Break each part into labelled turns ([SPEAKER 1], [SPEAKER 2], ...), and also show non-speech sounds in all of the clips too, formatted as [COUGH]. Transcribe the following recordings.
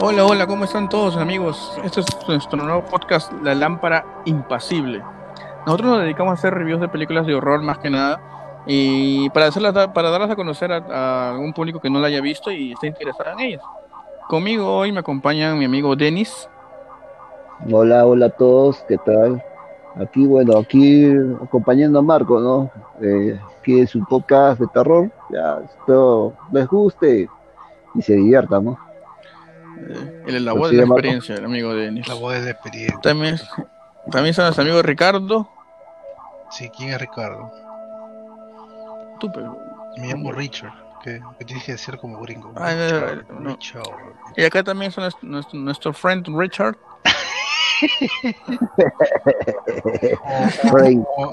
[SPEAKER 1] Hola, hola, ¿cómo están todos amigos? Este es nuestro nuevo podcast, La Lámpara Impasible. Nosotros nos dedicamos a hacer reviews de películas de horror más que nada y para, hacerlas, para darlas a conocer a, algún público que no la haya visto y esté interesado en ellas. Conmigo hoy me acompaña mi amigo Denis.
[SPEAKER 2] Hola, hola a todos, ¿qué tal? Aquí, bueno, aquí acompañando a Marco, ¿no? Eh, es un podcast de terror, ya espero les guste y se diviertan, ¿no?
[SPEAKER 1] Eh, el, la voz de la experiencia, el amigo Denis.
[SPEAKER 3] La voz de la experiencia.
[SPEAKER 1] También, también está nuestro amigo Ricardo.
[SPEAKER 3] Sí, ¿quién es Ricardo?
[SPEAKER 1] Tú, pero...
[SPEAKER 3] Me llamo Richard, que, que tienes que decir como gringo.
[SPEAKER 1] Ah, no,
[SPEAKER 3] Richard,
[SPEAKER 1] no.
[SPEAKER 3] Richard.
[SPEAKER 1] Y acá también está nuestro, nuestro, friend Richard.
[SPEAKER 2] Frank. [LAUGHS]
[SPEAKER 3] O,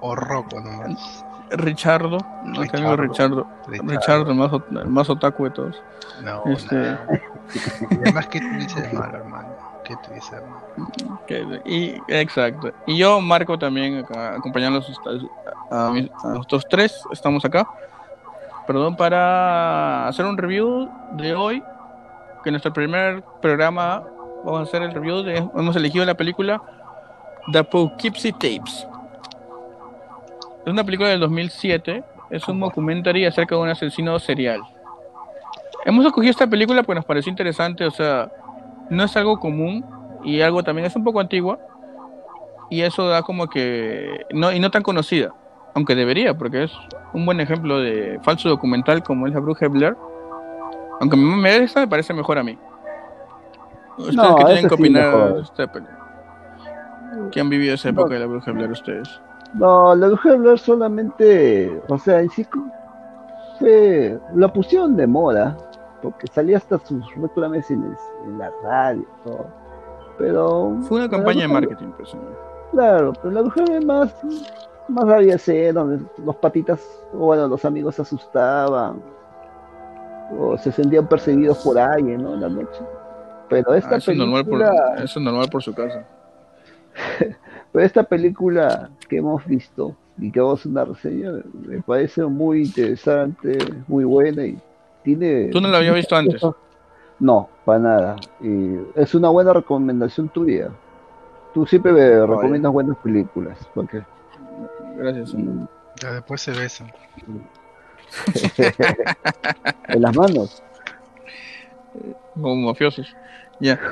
[SPEAKER 3] [LAUGHS] o Rocco nomás.
[SPEAKER 1] Richardo, nuestro amigo Richardo.
[SPEAKER 3] Richardo.
[SPEAKER 1] Richardo, el más, el más otaku de todos.
[SPEAKER 3] No,
[SPEAKER 1] Este-. [LAUGHS]
[SPEAKER 3] Y además, ¿qué tú dices de malo, hermano? ¿Qué dices de malo?
[SPEAKER 1] Que- y, exacto. Y yo, Marco, también, acá, acompañándolos a, mis- a nosotros tres, estamos acá. Perdón, para hacer un review de hoy, que en nuestro primer programa vamos a hacer el review de, hemos elegido la película The Poughkeepsie Tapes. Es una película del 2007, es un documentary acerca de un asesino serial. Hemos escogido esta película porque nos pareció interesante, o sea, no es algo común y algo también es un poco antigua y eso da como que no y no tan conocida aunque debería porque es un buen ejemplo de falso documental como es la bruja de Blair aunque me, esta me parece mejor a mí. Ustedes
[SPEAKER 2] No,
[SPEAKER 1] qué tienen que
[SPEAKER 2] sí
[SPEAKER 1] opinar de esta película ¿Qué han vivido esa época de la bruja de Blair ustedes
[SPEAKER 2] No, la dejé hablar solamente, o sea, en sí fue, la pusieron de moda, porque salía hasta sus reclames en, el- en la radio, todo. Pero
[SPEAKER 1] fue una campaña de marketing pues.
[SPEAKER 2] Claro, pero la de más, más había ser donde los patitas, bueno, los amigos se asustaban, o se sentían perseguidos por alguien, ¿no? En la noche. Pero esta
[SPEAKER 1] Ah, eso, es normal por, eso es normal por su casa [LAUGHS]
[SPEAKER 2] pero esta película que hemos visto y que vamos a hacer una reseña, me parece muy interesante, muy buena y tiene.
[SPEAKER 1] ¿Tú no la habías visto antes?
[SPEAKER 2] No, para nada. Y es una buena recomendación tuya. Tú siempre me recomiendas buenas películas, porque
[SPEAKER 1] gracias
[SPEAKER 3] Ya después se besan. [LAUGHS]
[SPEAKER 2] en las manos.
[SPEAKER 1] como mafiosos ya [LAUGHS]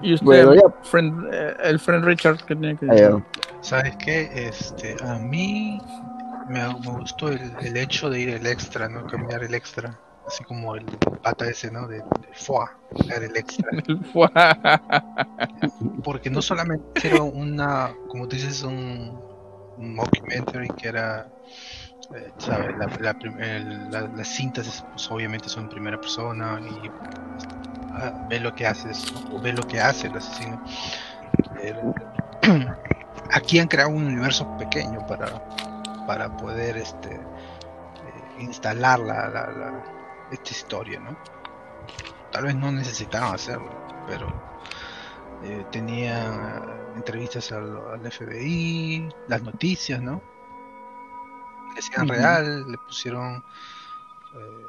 [SPEAKER 1] y usted
[SPEAKER 2] Bueno, ya.
[SPEAKER 1] friend, eh, el friend Richard que tiene que
[SPEAKER 2] ya.
[SPEAKER 3] ¿Sabes qué? Este, a mí me, me gustó el, el hecho de ir el extra, ¿no? Cambiar el extra. Así como el pata ese, ¿no? De, de foie, cambiar el extra. [LAUGHS]
[SPEAKER 1] El.
[SPEAKER 3] Porque no solamente era una, como tú dices, un, un mockumentary que era, eh, ¿sabes? La, la, la- las cintas, pues, obviamente son en primera persona y ah, ve lo que haces, ¿no? o ve lo que hace el asesino. [CLEARS THROAT] Aquí han creado un universo pequeño para, para poder este, eh, instalar la, la- la- esta historia, ¿no? Tal vez no necesitaban hacerlo, pero eh, tenía entrevistas al, al FBI, las noticias, ¿no? Le hacían real, le pusieron eh,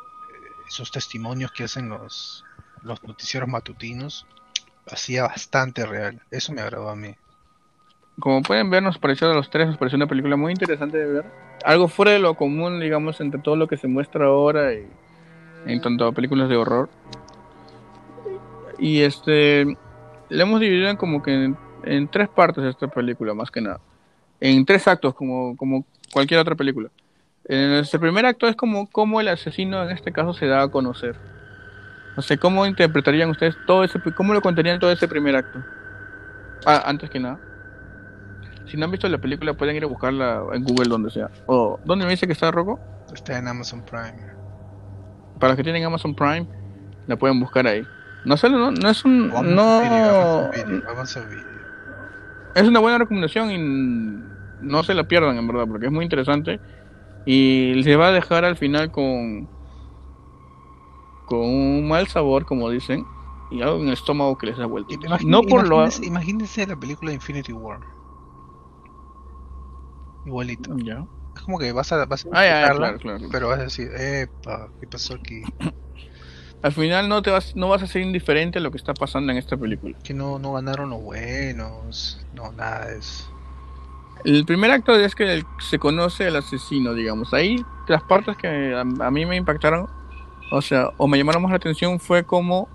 [SPEAKER 3] esos testimonios que hacen los, los noticieros matutinos. Hacía bastante real, eso me agradó a mí.
[SPEAKER 1] Como pueden ver, nos pareció a los tres, nos pareció una película muy interesante de ver. Algo fuera de lo común, digamos, entre todo lo que se muestra ahora y en tanto a películas de horror. Y este, le hemos dividido en como que en, tres partes esta película, más que nada. En tres actos, como, como cualquier otra película. En este primer acto es como cómo el asesino en este caso se da a conocer. No sé, ¿cómo interpretarían ustedes todo ese, cómo lo contarían todo ese primer acto? Ah, antes que nada. Si no han visto la película, pueden ir a buscarla en Google, donde sea. O, ¿dónde me dice que está Rocco?
[SPEAKER 3] Está en Amazon Prime.
[SPEAKER 1] Para los que tienen Amazon Prime, la pueden buscar ahí. No solo, no, no es un. No.
[SPEAKER 3] Video, Amazon Video.
[SPEAKER 1] Es una buena recomendación y no se la pierdan, en verdad, porque es muy interesante. Y se va a dejar al final con. Con un mal sabor, como dicen. Y algo en el estómago que les da vuelta.
[SPEAKER 3] Imagín-
[SPEAKER 1] No por lo.
[SPEAKER 3] imagínense, imagínense la película Infinity War. Igualito.
[SPEAKER 1] Ya.
[SPEAKER 3] Es como que vas a, vas a
[SPEAKER 1] Ah, ya, claro, claro.
[SPEAKER 3] pero vas a decir, epa, ¿qué pasó aquí? [CLEARS THROAT]
[SPEAKER 1] al final no te vas, no vas a ser indiferente a lo que está pasando en esta película.
[SPEAKER 3] Que no, no ganaron los buenos, no, nada de eso.
[SPEAKER 1] El primer acto es que se conoce al asesino, digamos. Ahí las partes que a, a mí me impactaron, o sea, o me llamaron más la atención fue como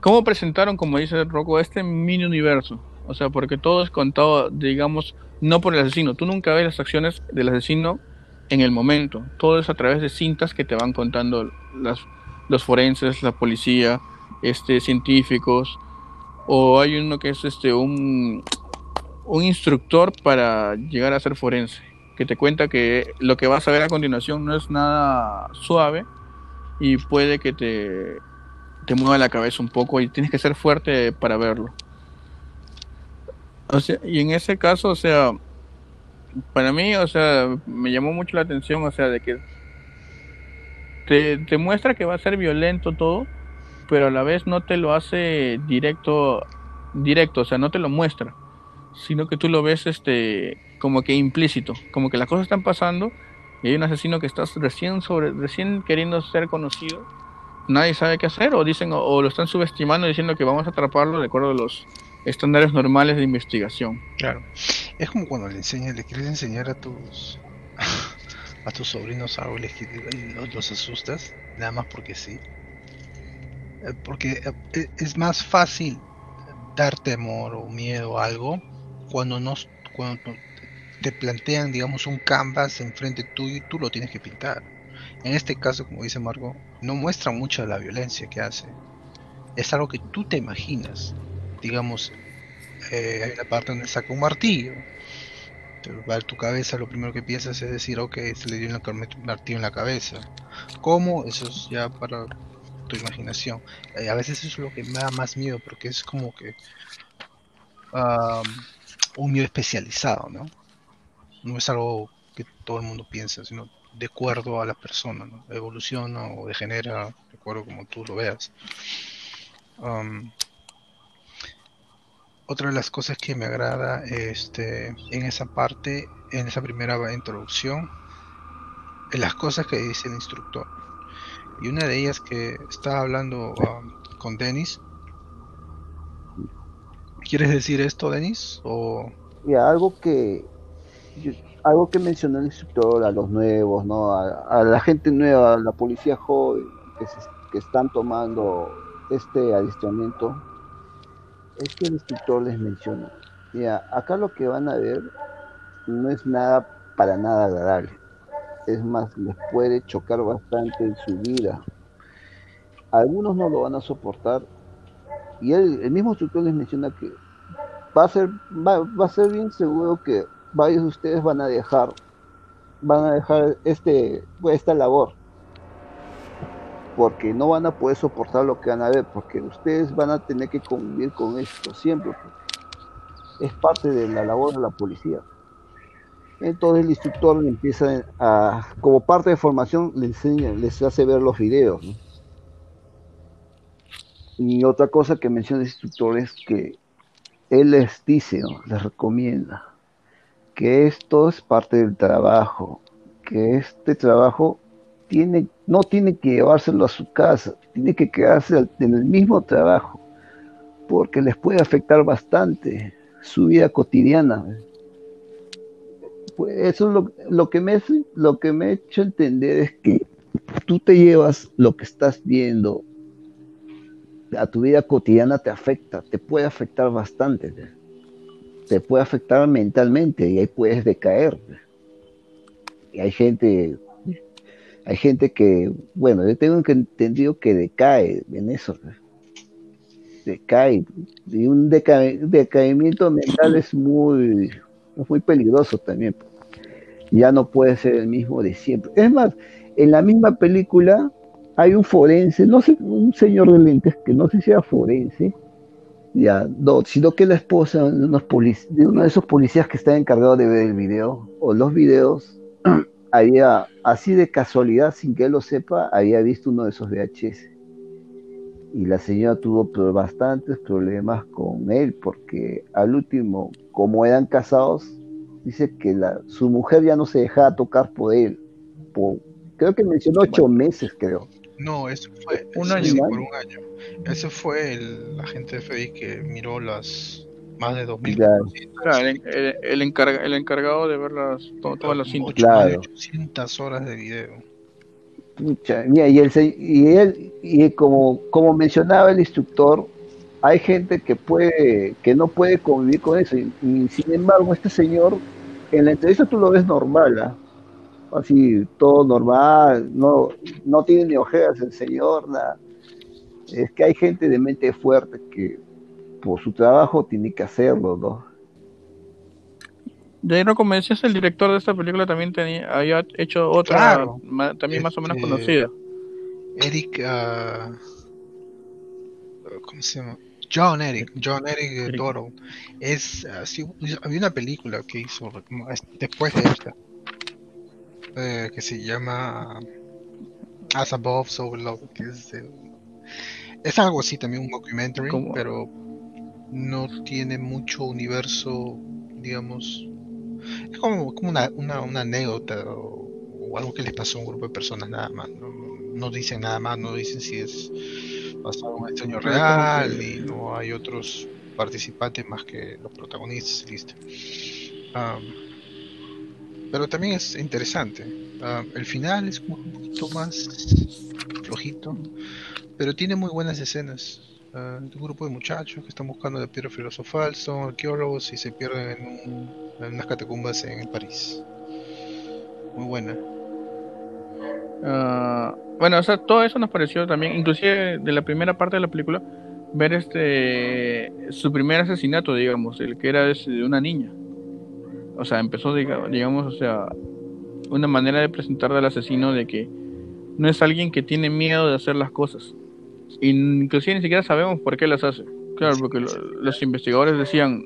[SPEAKER 1] cómo presentaron, como dice Rocco, este mini universo. O sea, porque todo es contado, digamos, no por el asesino. Tú nunca ves las acciones del asesino en el momento. Todo es a través de cintas que te van contando los forenses, la policía, este, científicos. O hay uno que es este un, un instructor para llegar a ser forense, que te cuenta que lo que vas a ver a continuación no es nada suave y puede que te, te mueva la cabeza un poco y tienes que ser fuerte para verlo. O sea, y en ese caso, o sea, para mí, o sea, me llamó mucho la atención, o sea, de que te, te muestra que va a ser violento todo, pero a la vez no te lo hace directo, directo, o sea, no te lo muestra, sino que tú lo ves este como que implícito, como que las cosas están pasando y hay un asesino que está recién sobre recién queriendo ser conocido, nadie sabe qué hacer o dicen o, lo están subestimando diciendo que vamos a atraparlo de acuerdo a los estándares normales de investigación.
[SPEAKER 3] Claro. Es como cuando le enseñas, le quieres enseñar a tus [LAUGHS] a tus sobrinos algo y les quieres- y los, los asustas, nada más porque sí. Eh, Porque eh, es más fácil dar temor o miedo a algo cuando no te plantean, digamos, un canvas enfrente tuyo y tú lo tienes que pintar. En este caso, como dice Marco, no muestra mucho la violencia que hace. Es algo que tú te imaginas. Digamos, eh, hay una parte donde saca un martillo. Va a tu cabeza, lo primero que piensas es decir, ok, se le dio un martillo en la cabeza. ¿Cómo? Eso es ya para tu imaginación. Eh, a veces eso es lo que me da más miedo, porque es como que ah, un miedo especializado, ¿no? No es algo que todo el mundo piensa, sino de acuerdo a la persona. Evoluciona o degenera, de acuerdo como tú lo veas. Am, otra de las cosas que me agrada este, en esa parte, en esa primera introducción, es las cosas que dice el instructor. Y una de ellas que estaba hablando um, con Denis. ¿Quieres decir esto, Denis? O
[SPEAKER 2] Y algo que algo que mencionó el instructor a los nuevos, ¿no? A, la gente nueva, a la policía joven que, están tomando este adiestramiento, es que el instructor les menciona, mira, acá lo que van a ver no es nada para nada agradable. Es más, les puede chocar bastante en su vida. Algunos no lo van a soportar. Y el mismo instructor les menciona que va a ser va a ser bien seguro que varios de ustedes van a dejar van a dejar este esta labor. Porque no van a poder soportar lo que van a ver porque ustedes van a tener que convivir con esto siempre es parte de la labor de la policía. Entonces el instructor le empieza a como parte de formación le enseña les hace ver los videos y otra cosa que menciona el instructor es que él les dice, les recomienda que esto es parte del trabajo, que este trabajo tiene, no tiene que llevárselo a su casa, tiene que quedarse en el mismo trabajo, porque les puede afectar bastante su vida cotidiana. Pues eso es lo, lo que me, lo que me ha hecho entender es que tú te llevas lo que estás viendo a tu vida cotidiana te afecta, te puede afectar bastante, te, puede afectar mentalmente y ahí puedes decaer. Y hay gente, hay gente que, bueno, yo tengo entendido que decae en eso, decae y un deca- decaimiento mental es muy, muy peligroso también. Ya no puede ser el mismo de siempre. Es más, en la misma película hay un forense, no sé, un señor de lentes que no sé si era forense, ya, no, sino que la esposa de, uno de esos policías que está encargado de ver el video o los videos, [CLEARS THROAT] había, así de casualidad, sin que él lo sepa, había visto uno de esos VHS. Y la señora tuvo bastantes problemas con él, porque al último, como eran casados, dice que la, su mujer ya no se dejaba tocar por él. Por, creo que mencionó ocho meses, creo
[SPEAKER 3] No, eso fue
[SPEAKER 1] Un año.
[SPEAKER 3] sí,
[SPEAKER 2] ¿Un
[SPEAKER 3] por un año. Ese fue el agente de FBI que miró las más de 2000
[SPEAKER 2] Claro.
[SPEAKER 1] Claro, el, el- el encarga- el encargado de ver las, to- todas las cintas.
[SPEAKER 3] ocho- más de
[SPEAKER 2] Claro.
[SPEAKER 3] 800 horas de video.
[SPEAKER 2] Pucha, mira, y, el, se- y él, y como, como mencionaba el instructor, hay gente que puede, que no puede convivir con eso, y, y sin embargo este señor, en la entrevista tú lo ves normal, ¿ah? Así, todo normal, no, no tiene ni ojeras el señor, nada. Es que hay gente de mente fuerte que por su trabajo tiene que hacerlo, ¿no?
[SPEAKER 1] Jairo, como decías, el director de esta película también tenía, había hecho otra,
[SPEAKER 3] Claro.
[SPEAKER 1] ma- también más o menos
[SPEAKER 3] Este,
[SPEAKER 1] conocida.
[SPEAKER 3] Eric, ah, ¿cómo se llama? John Eric, John Eric
[SPEAKER 1] Eric.
[SPEAKER 3] Es así, había una película que hizo es- después de esta eh, que se llama As Above, So Below, que es, eh, es algo así también un documentary,
[SPEAKER 1] ¿Cómo?
[SPEAKER 3] pero no tiene mucho universo, digamos. Es como, como una, una, una anécdota o, o algo que les pasó a un grupo de personas nada más. No, no dicen nada más, no dicen si es basado en un sueño
[SPEAKER 1] Claro,
[SPEAKER 3] real y no hay otros participantes más que los protagonistas y listo. Am, pero también es interesante. Am, el final es como un poquito más flojito, pero tiene muy buenas escenas. Ah, de un grupo de muchachos que están buscando la piedra filosofal, son arqueólogos y se pierden en, un- en unas catacumbas en París. Muy buena.
[SPEAKER 1] Ah, bueno, todo eso nos pareció también, inclusive de la primera parte de la película, ver este su primer asesinato, digamos, el que era de una niña. O sea, empezó, diga- digamos, o sea, una manera de presentar al asesino de que no es alguien que tiene miedo de hacer las cosas. Inclusive ni siquiera sabemos por qué las hace. Claro, porque lo- los investigadores decían,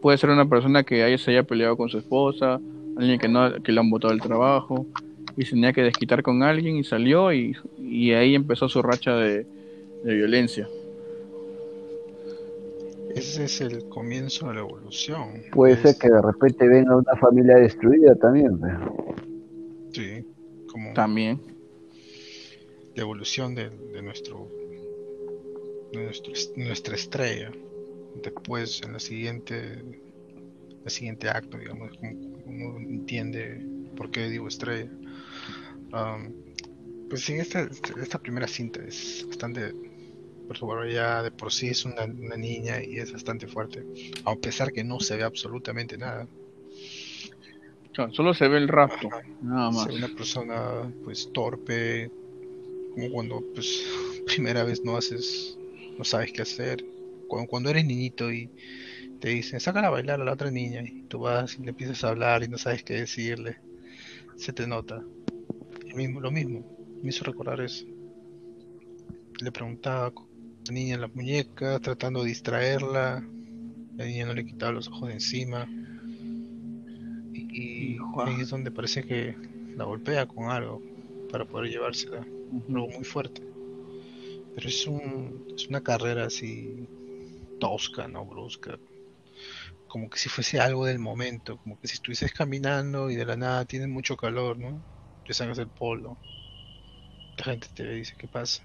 [SPEAKER 1] puede ser una persona que haya, se haya peleado con su esposa, alguien que no que le han botado el trabajo y se tenía que desquitar con alguien y salió y, ahí empezó su racha de violencia.
[SPEAKER 3] Ese es el comienzo de la evolución.
[SPEAKER 2] Puede
[SPEAKER 3] Es-
[SPEAKER 2] ser que de repente venga una familia destruida también.
[SPEAKER 3] Sí, como
[SPEAKER 1] También.
[SPEAKER 3] la evolución de, de nuestro, de nuestro es- nuestra estrella. Después, en la siguiente, el siguiente acto, digamos, como uno entiende por qué digo estrella. Am, pues sí, esta, esta primera cinta es bastante perturbadora ya de por sí es una, una niña y es bastante fuerte, a pesar que no se ve absolutamente nada.
[SPEAKER 1] Solo se ve el rapto, nada más.
[SPEAKER 3] Una persona pues torpe, como cuando pues [LAUGHS] primera vez no haces, no sabes qué hacer. Cuando, cuando eres niñito y te dicen, sácala a bailar a la otra niña y tú vas y le empiezas a hablar y no sabes qué decirle, se te nota. Lo mismo, lo mismo, me hizo recordar eso. Le preguntaba la niña en la muñeca, tratando de distraerla, la niña no le quitaba los ojos de encima. Y, ahí es donde parece que la golpea con algo para poder llevársela, algo muy fuerte. Pero es, un, es una carrera así tosca, no brusca. Como que si fuese algo del momento, como que si estuvieses caminando y de la nada tienes mucho calor, ¿no? Te sacas el polo. La gente te dice, ¿qué pasa?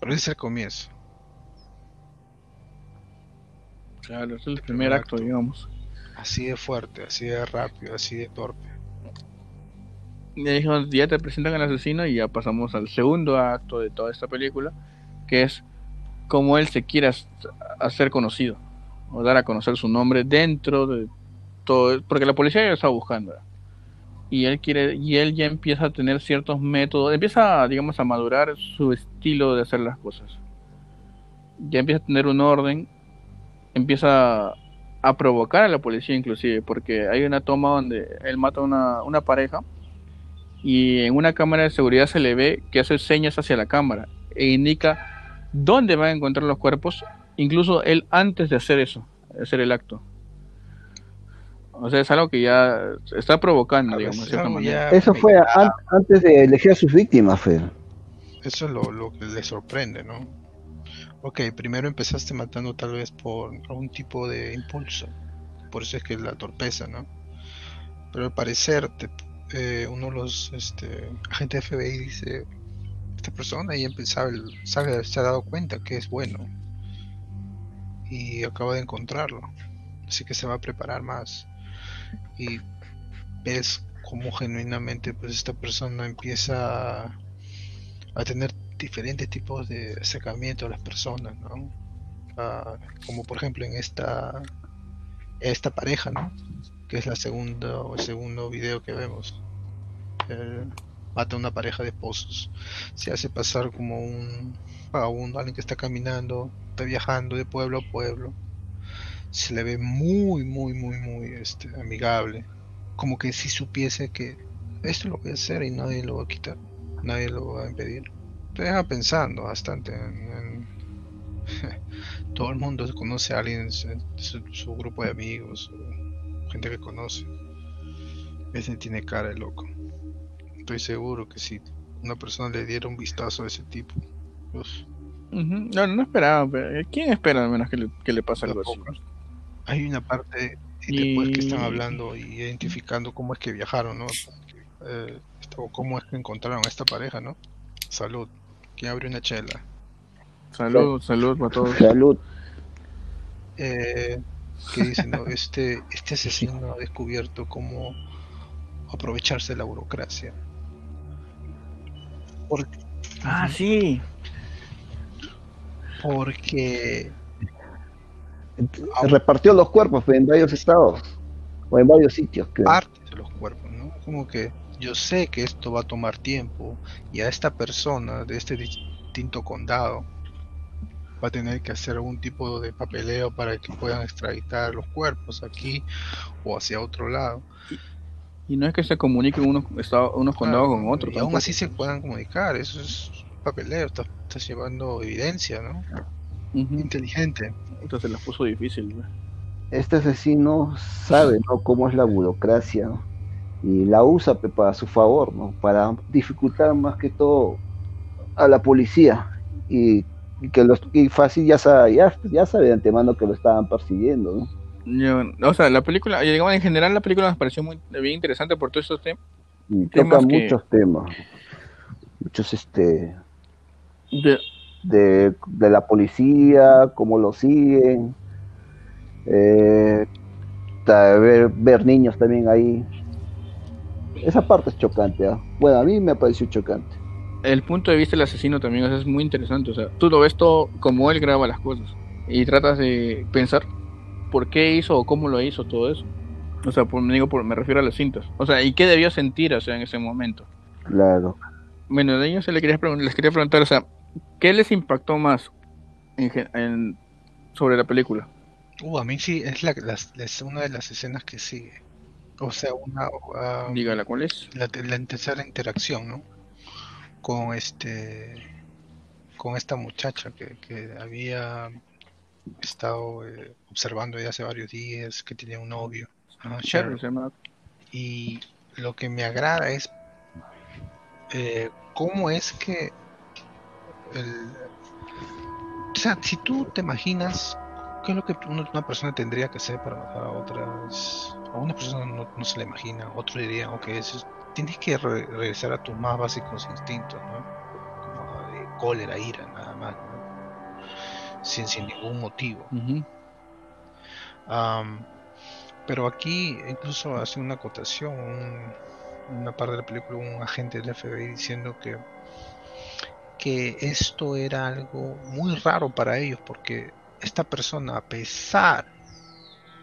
[SPEAKER 3] Pero ese es el comienzo.
[SPEAKER 1] Claro, es el primer acto, digamos.
[SPEAKER 3] Así de fuerte, así de rápido, así de torpe.
[SPEAKER 1] Y ahí es donde ya te presentan al asesino y ya pasamos al segundo acto de toda esta película, que es cómo él se quiere hacer conocido, o dar a conocer su nombre dentro de todo, porque la policía ya lo está buscando. ¿verdad? Y él quiere, y él ya empieza a tener ciertos métodos, empieza, digamos, a madurar su estilo de hacer las cosas. Ya empieza a tener un orden, empieza a provocar a la policía inclusive, porque hay una toma donde él mata a una, una pareja y en una cámara de seguridad se le ve que hace señas hacia la cámara e indica dónde van a encontrar los cuerpos, incluso él antes de hacer eso, hacer el acto. O sea, es algo que ya está provocando,
[SPEAKER 3] A
[SPEAKER 1] digamos, de
[SPEAKER 3] veces
[SPEAKER 1] cierta
[SPEAKER 3] algo
[SPEAKER 1] manera.
[SPEAKER 3] ya
[SPEAKER 2] Eso fue antes de elegir a sus víctimas, Fer.
[SPEAKER 3] Eso es lo, lo que le sorprende, ¿no? Ok, primero empezaste matando tal vez por algún tipo de impulso. Por eso es que la torpeza, ¿no? Pero al parecer te- eh, uno de los este, agentes de FBI dice, esta persona y empezaba, sabe, se ha dado cuenta que es bueno y acaba de encontrarlo, así que se va a preparar más y ves cómo genuinamente pues esta persona empieza a, tener diferentes tipos de acercamiento a las personas, ¿no? Ah, como por ejemplo en esta esta pareja, ¿no? Que es la segunda el segundo video que vemos. mata a una pareja de esposos. Se hace pasar como un vagabundo, alguien que está caminando, está viajando de pueblo a pueblo. Se le ve muy, muy, muy, muy este, amigable. Como que si supiese que esto lo voy a hacer y nadie lo va a quitar, nadie lo va a impedir. Te deja pensando bastante en [LAUGHS] todo el mundo conoce a alguien, su, su grupo de amigos, gente que conoce. Ese tiene cara de loco. Estoy seguro que si una persona le diera un vistazo a ese tipo, pues,
[SPEAKER 1] No, no esperaba. ¿Quién espera al menos que le, que le pase algo así?
[SPEAKER 3] Hay una parte después que están hablando y identificando cómo es que viajaron, ¿no? Eh, cómo es que encontraron a esta pareja, ¿no? Salud. ¿Quién abre una chela?
[SPEAKER 1] Salud, salud para todos.
[SPEAKER 2] Salud.
[SPEAKER 3] Eh, que dice, ¿no? este, este asesino ha descubierto cómo aprovecharse de la burocracia.
[SPEAKER 1] Porque, ah, sí.
[SPEAKER 3] Porque
[SPEAKER 2] repartió los cuerpos en varios estados o en varios sitios.
[SPEAKER 3] Parte de los cuerpos, ¿no? Como que yo sé que esto va a tomar tiempo y a esta persona de este distinto condado va a tener que hacer algún tipo de papeleo para que puedan extraditar los cuerpos aquí o hacia otro lado.
[SPEAKER 1] Y no es que se comuniquen unos, unos condados con otros.
[SPEAKER 3] Y aún así se puedan comunicar, eso es papeleo, estás, llevando evidencia, ¿no? Inteligente.
[SPEAKER 1] Entonces las puso difícil.
[SPEAKER 2] Este asesino sabe ¿no? cómo es la burocracia y la usa para su favor, ¿no? para dificultar más que todo a la policía y y que los y fácil ya sabe, ya, sabe de antemano que lo estaban persiguiendo,
[SPEAKER 1] ¿no? o sea, la película, digamos, en general la película nos pareció muy bien interesante por todos estos temas.
[SPEAKER 2] toca muchos temas, muchos este de... de, la policía, cómo lo siguen, eh, ver, ver niños también ahí. Esa parte es chocante, ¿ah? bueno, a mí me pareció chocante
[SPEAKER 1] el punto de vista del asesino también es muy interesante. O sea, tú lo ves todo como él graba las cosas y tratas de pensar por qué hizo o cómo lo hizo todo eso. O sea, por, me, digo, por, me refiero a las cintas. O sea, ¿y qué debió sentir o sea, en ese momento?
[SPEAKER 2] Claro.
[SPEAKER 1] Bueno, de ellos se les quería, les quería preguntar, o sea, ¿qué les impactó más en, sobre la película?
[SPEAKER 3] Uh, a mí sí, es, la, una de las escenas que sigue. O sea, una...
[SPEAKER 1] Um, Dígala, ¿cuál es?
[SPEAKER 3] La, la tercera interacción, ¿no? con este con esta muchacha que, había estado eh, observando ya hace varios días que tenía un novio y lo que me agrada es eh, cómo es que el, o sea si tú te imaginas qué es lo que una persona tendría que hacer para matar a otras a una persona no, se le imagina otro diría ok eso es tienes que regresar a tus más básicos instintos, ¿no? Como de cólera, ira, nada más, ¿no? sin, sin ningún motivo. pero aquí incluso hace una acotación, una parte de la película, un agente del FBI diciendo que, que esto era algo muy raro para ellos porque esta persona, a pesar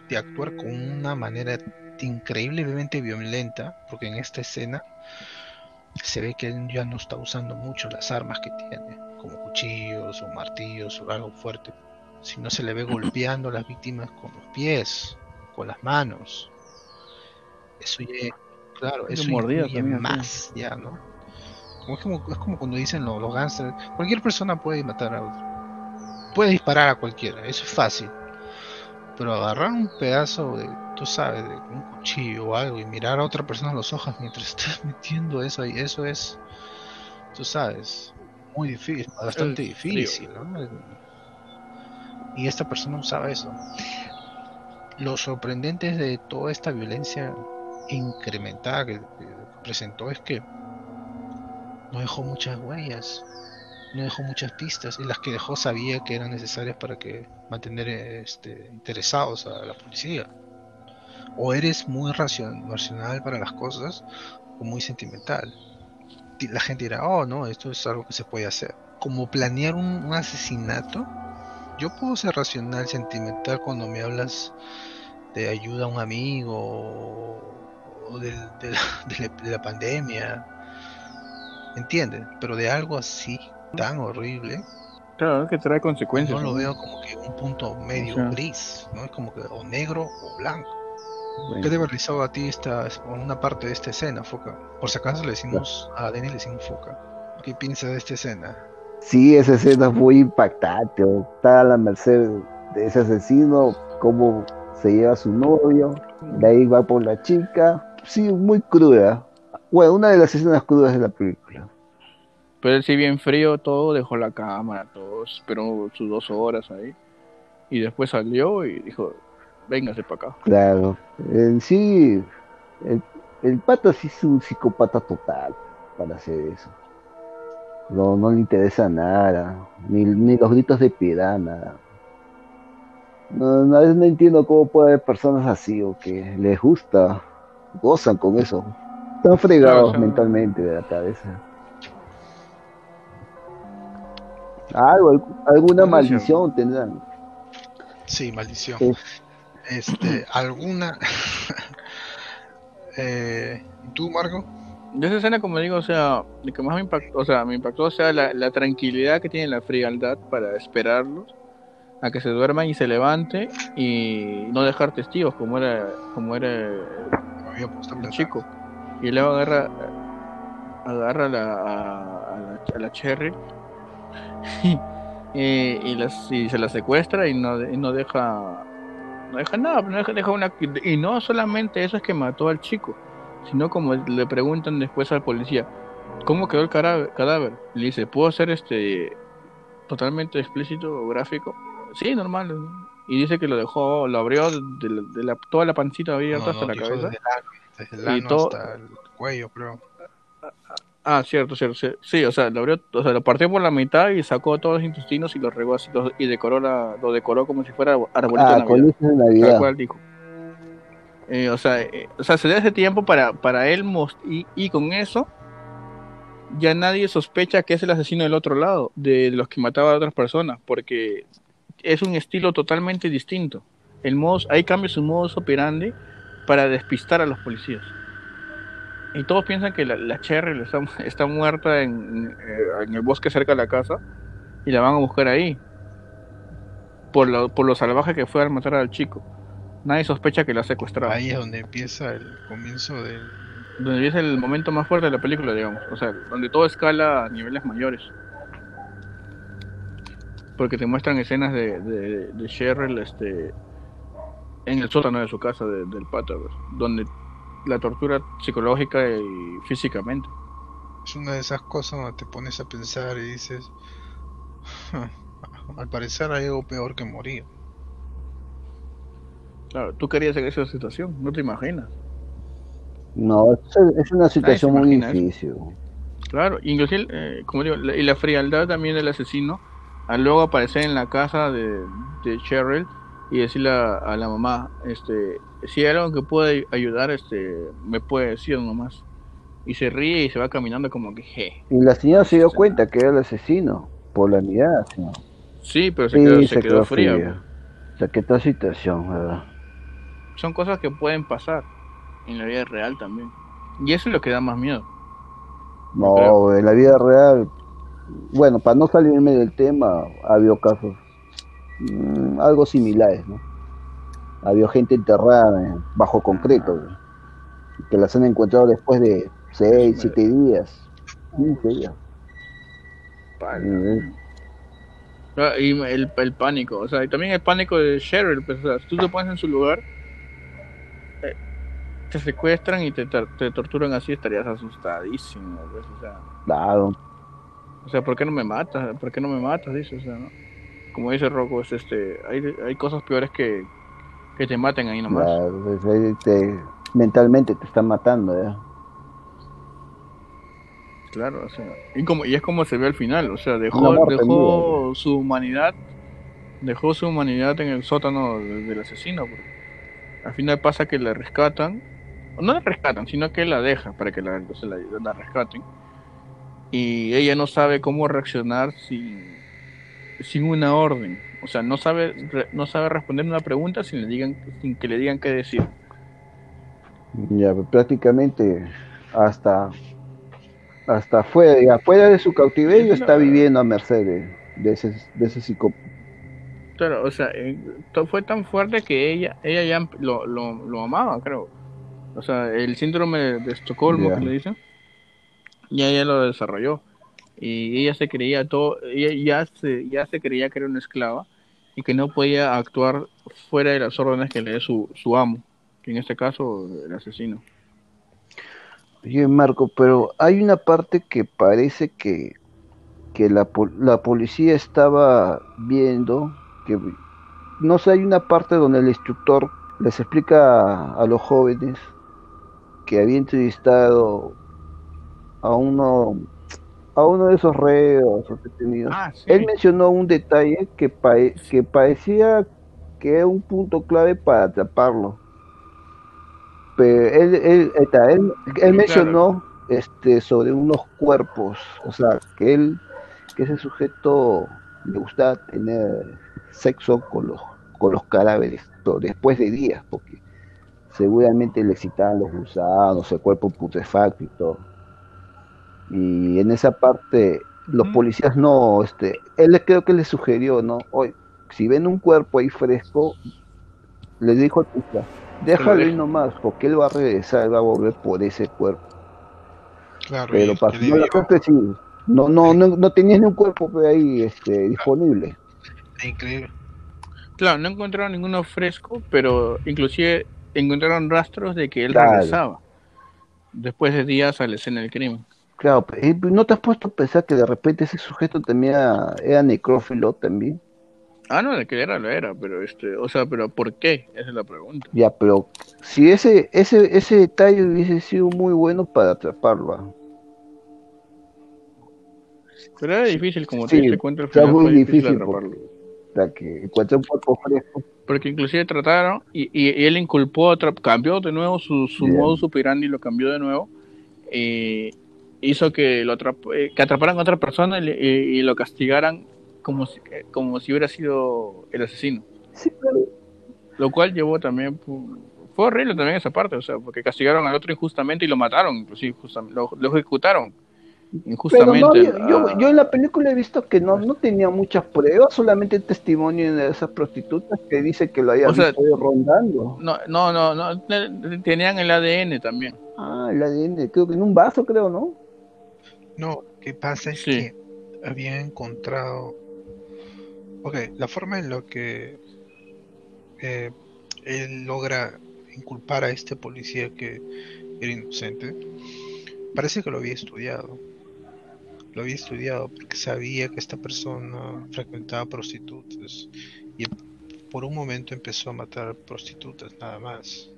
[SPEAKER 3] de actuar con una manera increíblemente violenta, porque en esta escena se ve que él ya no está usando mucho las armas que tiene, como cuchillos o martillos o algo fuerte, sino se le ve [CLEARS THROAT] golpeando a las víctimas con los pies, con las manos. Eso ya, claro, eso ya más, ya, ¿no? Como es, como, es como cuando dicen los, los gangsters, cualquier persona puede matar a otro, puede disparar a cualquiera, eso es fácil pero agarrar un pedazo de, tú sabes, de un cuchillo o algo y mirar a otra persona a los ojos mientras [LAUGHS] estás metiendo eso ahí, eso es, tú sabes, muy difícil, bastante difícil, ¿no? Y esta persona usaba eso. Lo sorprendente de toda esta violencia incrementada que presentó es que no dejó muchas huellas, no dejó muchas pistas y las que dejó sabía que eran necesarias para que mantener este, interesados a la policía. O eres muy racional para las cosas o muy sentimental. La gente dirá, oh no, esto es algo que se puede hacer. Como planear un, asesinato, yo puedo ser racional, sentimental cuando me hablas de ayuda a un amigo o [LAUGHS] de la pandemia ¿Entiendes? Pero de algo así, tan horrible.
[SPEAKER 1] Claro, que trae consecuencias.
[SPEAKER 3] No lo veo como que un punto medio gris, ¿no? Es como que o negro o blanco. ¿Qué te realizado a ti esta, una parte de esta escena, Foca? Por si acaso le decimos a Denny le decimos Foca. ¿Qué piensas de esta escena?
[SPEAKER 2] Sí, esa escena fue impactante. Está a la merced de ese asesino, cómo se lleva a su novio, de ahí va por la chica. Sí, muy cruda. Bueno, una de las escenas crudas de la película.
[SPEAKER 1] Pero él sí bien frío todo, dejó la cámara, todo, esperó sus dos horas ahí. Y después salió y dijo, véngase para acá.
[SPEAKER 2] Claro, en sí, el, el pata sí es un psicópata total para hacer eso. No, no le interesa nada, ni, ni los gritos de piedad, nada. No, no, no entiendo cómo puede haber personas así o que les gusta, gozan con eso. Están fregados mentalmente de la cabeza. Algo, alguna maldición tendrán.
[SPEAKER 3] Sí, maldición. Este, [CLEARS THROAT] alguna. [LAUGHS] eh, ¿Tú, Marco?
[SPEAKER 1] De esa escena, como digo, o sea, lo que más me impactó, o sea, me impactó, o sea, la, tranquilidad que tiene la frialdad para esperarlos a que se duerman y se levante y no dejar testigos como era, como era el chico y luego agarra agarra la, a, la, Cherry [LAUGHS] y, las, y se la secuestra y no, no deja no deja nada, no deja, una y no solamente eso es que mató al chico, sino como le preguntan después al policía, ¿cómo quedó el cadáver? Le dice, ¿puedo hacer este totalmente explícito o gráfico? Sí, normal. Y dice que lo dejó, lo abrió de, la, toda la pancita abierta hasta la cabeza.
[SPEAKER 3] Desde el hasta el cuello, creo.
[SPEAKER 1] Ah, cierto, cierto. Sí, o sea, lo abrió, o sea, lo partió por la mitad y sacó todos los intestinos y los regó así y decoró la, lo decoró como si fuera arbolito
[SPEAKER 2] ah, de Navidad. cual dijo.
[SPEAKER 1] Eh, o sea, eh, o sea, se da ese tiempo para, para él y, y con eso ya nadie sospecha que es el asesino del otro lado, de los que mataba a otras personas, porque es un estilo totalmente distinto. El modo, ahí cambia su modus operandi para despistar a los policías. Y todos piensan que la, la Cherry está, [LAUGHS] está muerta en, eh, en, el bosque cerca de la casa y la van a buscar ahí. Por lo, por lo salvaje que fue al matar al chico. Nadie sospecha que la ha secuestrado.
[SPEAKER 3] Ahí es donde empieza el comienzo del...
[SPEAKER 1] Donde empieza el momento más fuerte de la película, digamos. O sea, donde todo escala a niveles mayores. Porque te muestran escenas de, de, de Cheryl este, en el sótano de su casa del pata, pues, donde la tortura psicológica y físicamente.
[SPEAKER 3] Es una de esas cosas donde te pones a pensar y dices, al parecer hay algo peor que morir.
[SPEAKER 1] Claro, tú querías en esa situación, no te imaginas.
[SPEAKER 2] No, es, una situación muy difícil.
[SPEAKER 1] Claro, inclusive, eh, como digo, y la frialdad también del asesino, al luego aparecer en la casa de, de Cheryl, y decirle a, la mamá, este, si hay algo que puede ayudar, este, me puede decir nomás. Y se ríe y se va caminando como que, je.
[SPEAKER 2] Y la señora se dio cuenta que era el asesino, por la mirada,
[SPEAKER 1] Sí, pero se quedó, se, quedó, fría. fría.
[SPEAKER 2] O sea, que esta situación, ¿verdad?
[SPEAKER 1] Son cosas que pueden pasar en la vida real también. Y eso es lo que da más miedo.
[SPEAKER 2] No, en la vida real, bueno, para no salirme del tema, ha habido casos Mm, algo similares, ¿no? Había gente enterrada bajo concreto, que las han encontrado después de 6, 7 días, 15 días.
[SPEAKER 1] Ah, y el, el, pánico, o sea, y también el pánico de Cheryl, pues, o sea, si tú te pones en su lugar, eh, te secuestran y te, te, torturan así, estarías asustadísimo, pues, o sea.
[SPEAKER 2] Claro.
[SPEAKER 1] O sea, ¿por qué no me matas? ¿Por qué no me matas? Dice, o sea, ¿no? Como dice Rocco, este, hay, hay cosas peores que, que te maten ahí nomás.
[SPEAKER 2] Claro, pues, te, mentalmente te está matando, ¿ya?
[SPEAKER 1] Claro, o sea, y, como, y es como se ve al final, o sea, dejó, dejó su humanidad, dejó su humanidad en el sótano del asesino, porque al final pasa que la rescatan, no la rescatan, sino que la deja para que la, la, rescaten, y ella no sabe cómo reaccionar sin, sin una orden, o sea, no sabe, no sabe responder una pregunta sin, le digan, sin que le digan qué decir.
[SPEAKER 2] Ya, prácticamente hasta hasta afuera, afuera de su cautiverio está viviendo a merced de, ese, de ese psicópata.
[SPEAKER 1] Claro, o sea, eh, fue tan fuerte que ella, ella ya lo, lo, amaba, creo. O sea, el síndrome de Estocolmo que le dicen, ya ella lo desarrolló. Y ella se creía todo, ella ya se, ya se creía que era una esclava y que no podía actuar fuera de las órdenes que le dé su, su amo, que en este caso el asesino.
[SPEAKER 2] Bien, Marco, pero hay una parte que parece que, que la, la policía estaba viendo, que no sé, hay una parte donde el instructor les explica a, los jóvenes que había entrevistado a uno a uno de esos reos detenidos. Ah, Él mencionó un detalle que, que parecía que era un punto clave para atraparlo él, él, él, él mencionó este, sobre unos cuerpos, o sea, que él, que ese sujeto le gustaba tener sexo con los, con los cadáveres después de días, porque seguramente le excitaban los gusanos, el cuerpo putrefacto y todo. Y en esa parte los policías no, este, él creo que le sugirió, ¿no? Hoy, si ven un cuerpo ahí fresco, le dijo al policía, Déjalo ir nomás, porque él va a regresar, va a volver por ese cuerpo. Claro, pero pasó la gente sí. No, no, no, no tenía ni un cuerpo ahí este, disponible.
[SPEAKER 3] Increíble.
[SPEAKER 1] Claro, no encontraron ninguno fresco, pero inclusive encontraron rastros de que él regresaba después de días a la escena del crimen.
[SPEAKER 2] Claro, ¿no te has puesto a pensar que de repente ese sujeto también era necrófilo también?
[SPEAKER 1] Ah, no, de que era, lo era, pero este, o sea, pero ¿por qué? Esa es la pregunta.
[SPEAKER 2] Ya, pero si ese, ese, ese detalle hubiese sido muy bueno para atraparlo. ¿ah?
[SPEAKER 1] Pero era difícil, como
[SPEAKER 2] te
[SPEAKER 1] diste
[SPEAKER 2] cuenta, el muy difícil, atraparlo. que encuentre un fresco.
[SPEAKER 1] Porque inclusive trataron, y, y, él inculpó, a cambió de nuevo su, su modo y lo cambió de nuevo. y hizo que lo eh, que atraparan a otra persona y lo castigaran como si, como si hubiera sido el asesino. Lo cual llevó también, fue horrible también esa parte, o sea, porque castigaron al otro injustamente y lo mataron, inclusive, lo, ejecutaron injustamente.
[SPEAKER 2] yo, yo, en la película he visto que no, no tenía muchas pruebas, solamente el testimonio de esas prostitutas que dice que lo habían o rondando.
[SPEAKER 1] No, no, no, no, tenían el ADN también.
[SPEAKER 2] Ah, el ADN, creo que en un vaso, creo, ¿no?
[SPEAKER 3] No, ¿qué pasa es que había encontrado Ok, la forma en la que eh, él logra inculpar a este policía que era inocente, parece que lo había estudiado. Lo había estudiado porque sabía que esta persona frecuentaba prostitutas y por un momento empezó a matar prostitutas nada más.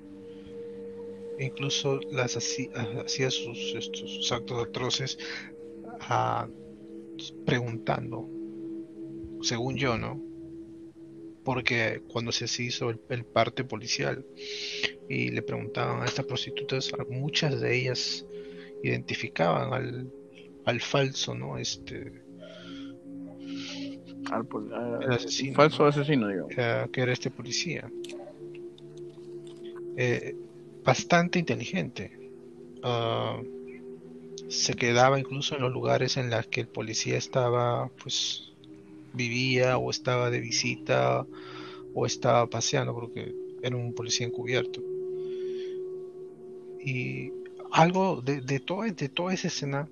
[SPEAKER 3] Incluso las hacía, sus, estos, actos atroces ah, preguntando según yo, ¿no? Porque cuando se hizo el, parte policial y le preguntaban a estas prostitutas, muchas de ellas identificaban al, al falso, ¿no? Este.
[SPEAKER 1] Al, asesino. Falso asesino, digo.
[SPEAKER 3] Que, era este policía. Eh, bastante inteligente. Ah, se quedaba incluso en los lugares en los que el policía estaba, pues, vivía o estaba de visita o estaba paseando porque era un policía encubierto. Y algo de, de, de toda esa escena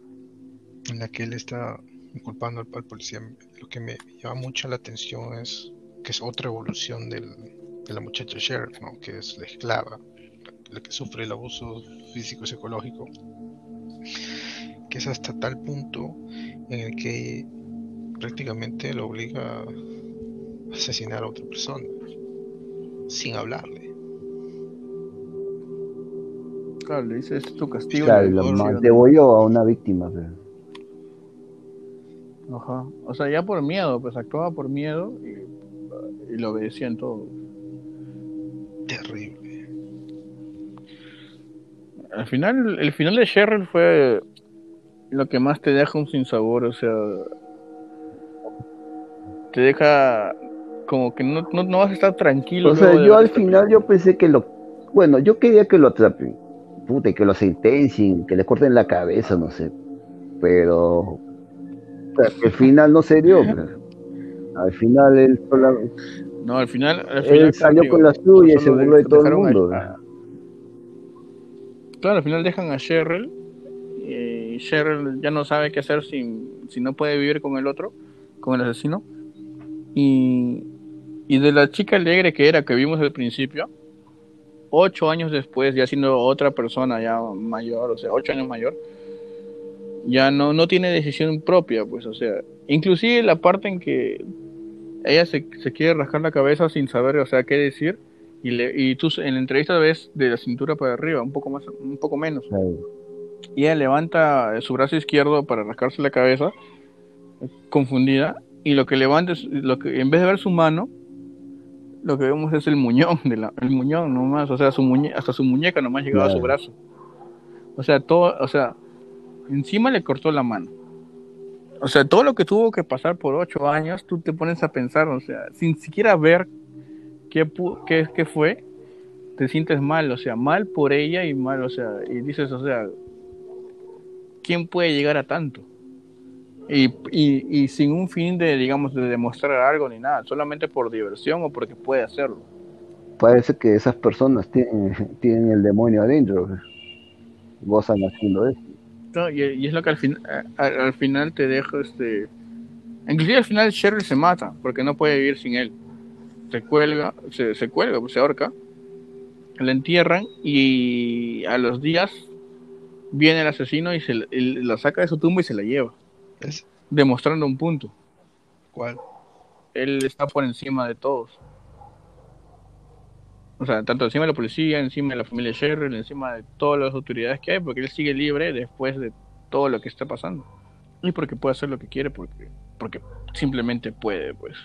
[SPEAKER 3] en la que él está inculpando al, policía, lo que me llama mucho la atención es que es otra evolución de la muchacha Sheriff, que es la esclava, la que sufre el abuso físico y psicológico, que es hasta tal punto en el que prácticamente lo obliga a asesinar a otra persona sin hablarle.
[SPEAKER 1] Claro, le dice, este es tu castigo.
[SPEAKER 2] Claro, lo
[SPEAKER 1] dice,
[SPEAKER 2] ma- degolló a una víctima. pues.
[SPEAKER 1] Ajá. O sea, ya por miedo, pues actuaba por miedo y, y lo obedecía en todo. Al final, el final de Cheryl fue lo que más te deja un sinsabor, o sea, te deja como que no, no, no vas a estar tranquilo.
[SPEAKER 2] O sea, yo al final yo pensé que lo... Bueno, yo quería que lo atrapen. Puta, que lo sentencien, que le corten la cabeza, no sé. Pero... o sea, al final no se dio. Al final él,
[SPEAKER 1] No, al final, al
[SPEAKER 2] él salió con la suya y se burló de todo el mundo.
[SPEAKER 1] a- Claro, al final dejan a Cheryl y Cheryl ya no sabe qué hacer si, si no puede vivir con el otro, con el asesino. Y, y de la chica alegre que era, que vimos al principio, ocho años después, ya siendo otra persona ya mayor, o sea, ocho años mayor, ya no, no tiene decisión propia, pues, o sea, inclusive la parte en que ella se, se quiere rascar la cabeza sin saber, o sea, qué decir, y, le, y tú en la entrevista ves de la cintura para arriba, un poco más, un poco menos, y ella levanta su brazo izquierdo para rascarse la cabeza, confundida, y lo que levanta es, lo que, en vez de ver su mano, lo que vemos es el muñón, de la, el muñón nomás, o sea, su muñe, hasta su muñeca nomás llegaba a su brazo. O sea, todo, o sea, encima le cortó la mano. O sea, todo lo que tuvo que pasar por ocho años, tú te pones a pensar, o sea, sin siquiera ver qué, qué, qué fue, te sientes mal, o sea, mal por ella y mal, o sea, y dices, o sea, ¿quién puede llegar a tanto? Y, y, y sin un fin de, digamos, de demostrar algo ni nada, solamente por diversión o porque puede hacerlo.
[SPEAKER 2] Parece que esas personas tienen, tienen el demonio adentro. Gozan haciendo eso.
[SPEAKER 1] No, y, y es lo que al, fin, al, al final te deja este... Inclusive al final Cheryl se mata porque no puede vivir sin él. Se cuelga, se, se cuelga, pues se ahorca. La entierran y a los días viene el asesino y se y la saca de su tumba y se la lleva,
[SPEAKER 3] ¿Es
[SPEAKER 1] demostrando un punto.
[SPEAKER 3] cuál?
[SPEAKER 1] Él está por encima de todos. O sea, tanto encima de la policía, encima de la familia Cheryl, encima de todas las autoridades que hay, porque él sigue libre después de todo lo que está pasando. Y porque puede hacer lo que quiere, porque, porque simplemente puede, pues.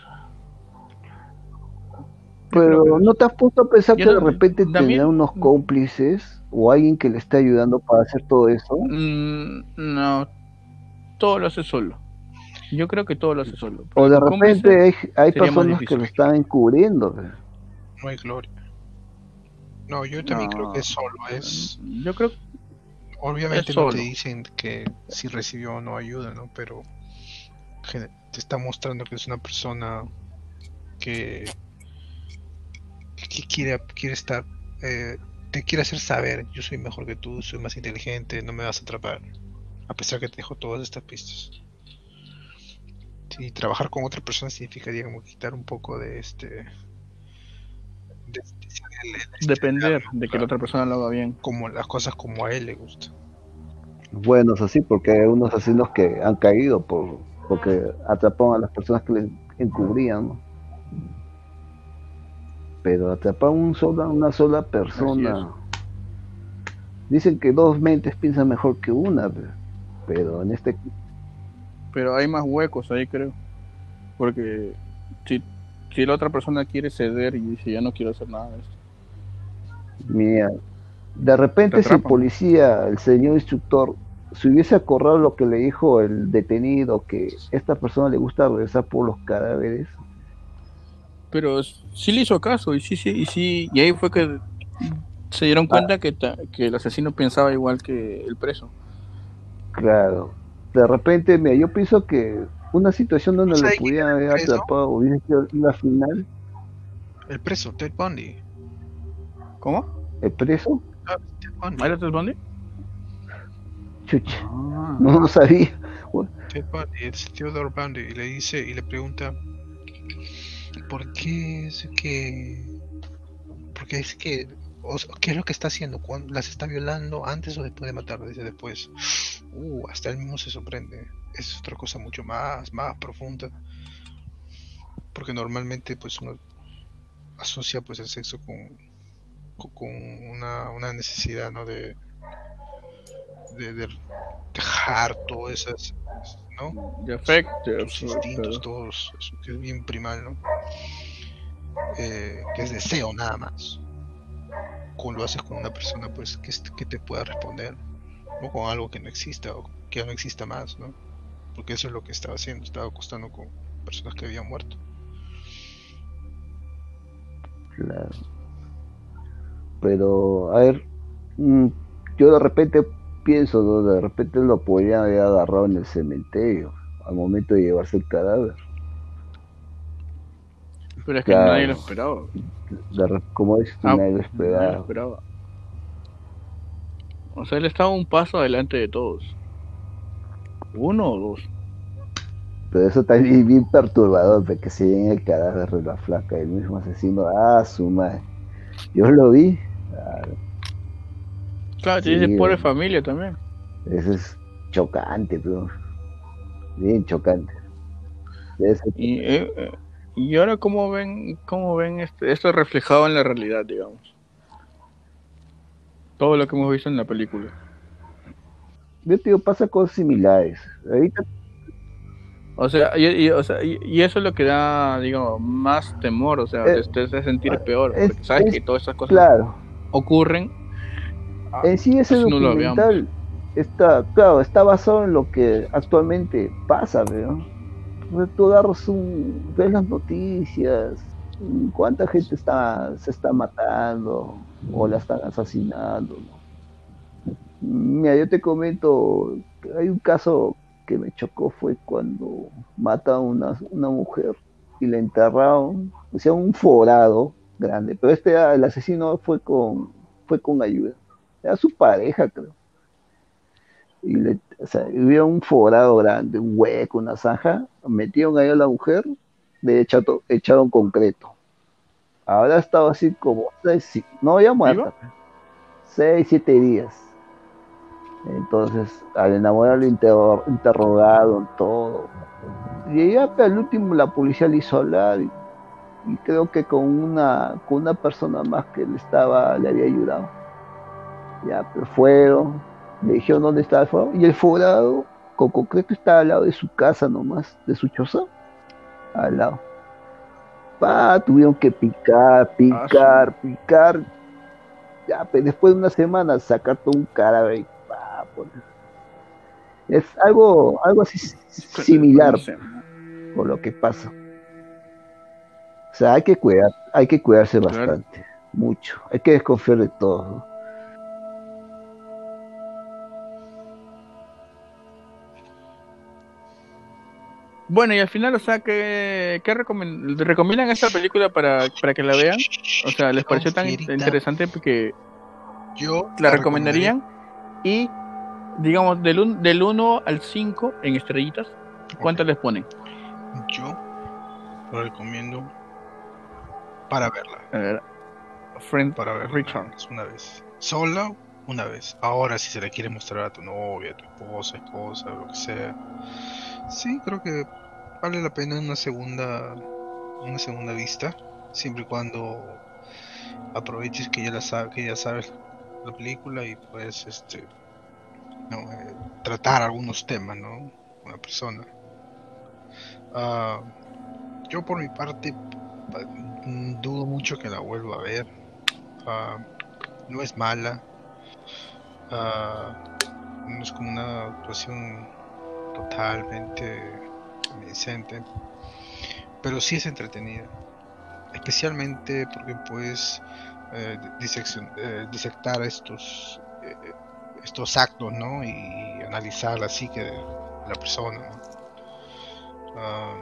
[SPEAKER 2] Pero
[SPEAKER 1] que-
[SPEAKER 2] ¿no te has puesto a pensar
[SPEAKER 1] Yo
[SPEAKER 2] que de repente
[SPEAKER 1] también-
[SPEAKER 2] tendrá unos cómplices o alguien que le esté ayudando para hacer todo eso?
[SPEAKER 1] Mm, no, todo lo hace solo. Yo creo que todo lo hace solo.
[SPEAKER 2] O de repente hay, hay personas que lo están encubriendo.
[SPEAKER 3] No hay gloria. No, yo también
[SPEAKER 1] No.
[SPEAKER 3] creo que es solo. Es
[SPEAKER 1] Yo creo
[SPEAKER 3] obviamente
[SPEAKER 1] es
[SPEAKER 3] no te dicen que si recibió o no ayuda, ¿no? Pero te está mostrando que es una persona que que quiere quiere estar eh, te quiere hacer saber yo soy mejor que tú, soy más inteligente, no me vas a atrapar, a pesar que te dejo todas estas pistas. Sí, trabajar con otra persona significaría como quitar un poco de este de- de- de-
[SPEAKER 1] depender de que la otra persona lo haga bien.
[SPEAKER 3] como las cosas como a él le gusta.
[SPEAKER 2] Buenos así, porque hay unos asesinos que han caído por porque atraparon a las personas que les encubrían. ¿no? Pero atrapar un sola, una sola persona. Dicen que dos mentes piensan mejor que una, pe- pero en este
[SPEAKER 1] Pero hay más huecos ahí, creo. Porque si, si la otra persona quiere ceder y dice, ya no quiero hacer nada de esto.
[SPEAKER 2] Mira, de repente
[SPEAKER 1] Te
[SPEAKER 2] si el policía, el señor instructor, se hubiese acordado lo que le dijo el detenido, que esta persona le gusta regresar por los cadáveres,
[SPEAKER 1] Pero sí le hizo caso y sí, sí, y sí, y ahí fue que se dieron cuenta que, ta- que el asesino pensaba igual que el preso.
[SPEAKER 2] claro. De repente, mira, yo pienso que una situación donde
[SPEAKER 3] ¿No
[SPEAKER 2] lo pudieran haber
[SPEAKER 3] preso?
[SPEAKER 2] atrapado hubiese sido la final,
[SPEAKER 3] El preso, Ted Bundy.
[SPEAKER 1] ¿Cómo?
[SPEAKER 2] el preso,
[SPEAKER 3] Ah, Ted Bundy.
[SPEAKER 1] ¿Era Ted Bundy?
[SPEAKER 2] chucha,
[SPEAKER 1] Ah.
[SPEAKER 2] no lo sabía.
[SPEAKER 3] Ted Bundy, es Theodore Bundy, y le dice y le pregunta ¿por qué es que porque es que qué es lo que está haciendo? ¿Cuándo- ¿Las está violando antes o después de matarla? Dice después. Uh, hasta él mismo se sorprende. Es otra cosa mucho más, más profunda. Porque normalmente pues uno asocia pues el sexo con- con una, una necesidad ¿no? de, de, de dejar todo esas, ¿no?
[SPEAKER 1] De afecto.
[SPEAKER 3] Tus instintos, todos, eso que es bien primal, ¿no? Eh, que es deseo nada más. Como lo haces con una persona, pues, que, que te pueda responder, o con algo que no exista, o que ya no exista más, ¿no? Porque eso es lo que estaba haciendo, estaba acostando con personas que habían muerto.
[SPEAKER 2] Claro. Pero, a ver, mm, yo de repente pienso, ¿no? De repente lo podrían haber agarrado en el cementerio al momento de llevarse el cadáver.
[SPEAKER 1] Pero es que
[SPEAKER 2] Claro.
[SPEAKER 1] nadie lo esperaba.
[SPEAKER 2] De como es,
[SPEAKER 1] Ah,
[SPEAKER 2] nadie lo
[SPEAKER 1] Nadie lo
[SPEAKER 2] esperaba.
[SPEAKER 1] esperaba. O sea, él estaba un paso adelante de todos. Uno o dos.
[SPEAKER 2] Pero eso también es bien perturbador, de que se llegue el cadáver de la flaca, el mismo asesino. Ah, su madre. Yo lo vi.
[SPEAKER 1] Claro,
[SPEAKER 2] Sí,
[SPEAKER 1] tiene pobre familia también.
[SPEAKER 2] eso es chocante, pero bien chocante. Eso-
[SPEAKER 1] Y, eh, eh, y ahora cómo ven, cómo ven este, esto reflejado en la realidad, digamos. Todo lo que hemos visto en la película.
[SPEAKER 2] yo te digo, pasa cosas similares. Ahorita
[SPEAKER 1] O sea, y, y- o sea, y, y eso es lo que da, digamos, más temor, o sea,
[SPEAKER 2] Eh,
[SPEAKER 1] te, te hace sentir peor,
[SPEAKER 2] es-
[SPEAKER 1] porque sabes
[SPEAKER 2] es-
[SPEAKER 1] que todas estas cosas
[SPEAKER 2] Claro,
[SPEAKER 1] ocurren. Ah,
[SPEAKER 2] en sí ese
[SPEAKER 1] no lo
[SPEAKER 2] documental está, claro, está basado en lo que actualmente pasa, ¿no? Entonces, Tú agarras un, ves las noticias, cuánta gente está, se está matando o la están asesinando, ¿no? Mira, yo te comento, que hay un caso que me chocó fue cuando mata a una, una mujer y la enterraron, o sea, un forado grande, pero este el asesino fue con fue con ayuda. Era su pareja, creo. Y le, o sea, había un forado grande, un hueco, una zanja, metieron ahí a la mujer, le echaron, echaron concreto. Ahora estaba así como, seis- no ya muerta, seis, siete días. Entonces, al enamorarlo interro- interrogaron todo. Y ya al último la policía le hizo hablar y, y creo que con una, con una persona más que le estaba, le había ayudado. Ya, pero fueron, le dijeron dónde estaba el forado, y el forado con concreto estaba al lado de su casa nomás, de su choza, al lado. Pa, tuvieron que picar, picar, picar. Ya, pero después de una semana sacar todo un cadáver y pa, poner. Es algo, algo así similar
[SPEAKER 1] no sé.
[SPEAKER 2] por lo que pasa. O sea, hay que cuidar, hay que cuidarse bastante, mucho. Hay que desconfiar de todo. ¿no?
[SPEAKER 1] Bueno, y al final, o sea, ¿qué, qué recomen- recomiendan esta película para, para que la vean? O sea, ¿les pareció tan interesante que
[SPEAKER 3] Yo
[SPEAKER 1] la recomendarían? Y, digamos, del 1 del uno al 5 en estrellitas, ¿cuántas les ponen?
[SPEAKER 3] Yo lo recomiendo para verla.
[SPEAKER 1] A ver, Friend
[SPEAKER 3] Para verla
[SPEAKER 1] Return.
[SPEAKER 3] es una vez. Sola, una vez. Ahora, si se la quiere mostrar a tu novia, a tu esposa, esposa, lo que sea. Sí, creo que vale la pena una segunda, una segunda vista, siempre y cuando aproveches que ya la sabes, que ya sabes la película y puedes, este, no, eh, tratar algunos temas, ¿no? La persona. Ah, yo por mi parte pa- dudo mucho que la vuelva a ver. Ah, no es mala. Ah, no es como una actuación totalmente convincente. Pero sí es entretenida. Especialmente porque puedes eh, eh, disectar estos eh, estos actos, ¿no? Y analizar la psique de la persona. Ah,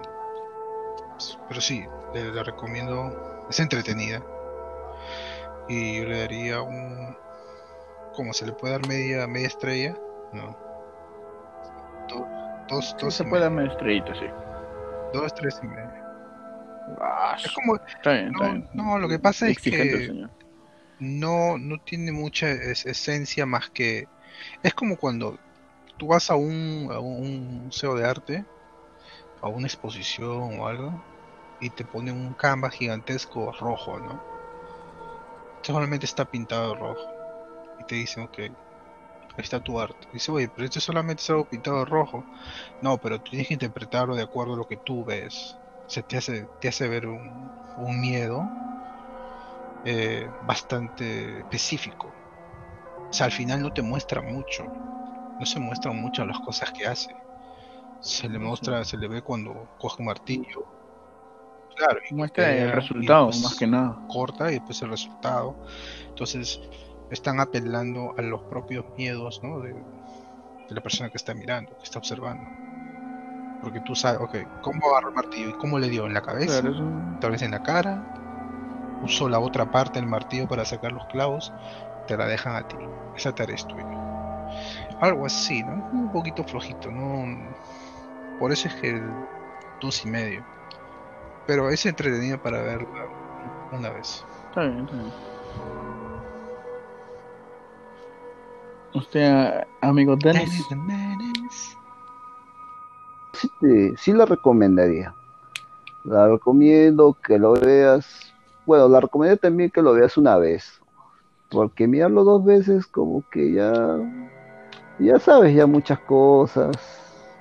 [SPEAKER 3] s- pero sí, le, le recomiendo. Es entretenida. Y yo le daría un. Como se le puede dar media, media estrella, ¿no? Do- dos, dos,
[SPEAKER 1] se puede dar
[SPEAKER 3] media.
[SPEAKER 1] media estrellita, sí.
[SPEAKER 3] Dos, tres y media.
[SPEAKER 1] Ah,
[SPEAKER 3] Es como.
[SPEAKER 1] está bien, está
[SPEAKER 3] No,
[SPEAKER 1] bien.
[SPEAKER 3] no, lo que pasa es
[SPEAKER 1] Exigente
[SPEAKER 3] que
[SPEAKER 1] señor.
[SPEAKER 3] no, no tiene mucha es- esencia más que. Es como cuando tú vas a un, a un museo de arte, a una exposición o algo, y te ponen un canvas gigantesco rojo, ¿no? Solamente está pintado rojo. Y te dicen, ok, ahí está tu arte. Dice, oye, pero esto solamente es algo pintado de rojo. No, pero tú tienes que interpretarlo de acuerdo a lo que tú ves. Se te hace, te hace ver un, un miedo eh, bastante específico. O sea, al final no te muestra mucho. No se muestran mucho las cosas que hace. Se le muestra, se le ve cuando coge un martillo. Claro, y
[SPEAKER 1] Muestra
[SPEAKER 3] pelea,
[SPEAKER 1] el resultado, más que nada.
[SPEAKER 3] Corta y después el resultado. Entonces, están apelando a los propios miedos, ¿no? De, de la persona que está mirando, que está observando. Porque tú sabes, ok, ¿cómo agarró el martillo? ¿Y cómo le dio? ¿En la cabeza?
[SPEAKER 1] Claro, eso-
[SPEAKER 3] tal vez en la cara, usó la otra parte del martillo para sacar los clavos, te la dejan a ti. Esa tarea es tuya. Algo así, ¿no? Un poquito flojito, ¿no? Por eso es que el dos y medio. Pero es entretenido para verla una vez.
[SPEAKER 1] Está bien, está bien. Usted, amigo Dennis,
[SPEAKER 2] sí, te- sí la recomendaría. La recomiendo que lo veas. Bueno, la recomendaría también que lo veas una vez. Porque mirarlo dos veces como que ya... Ya sabes ya muchas cosas.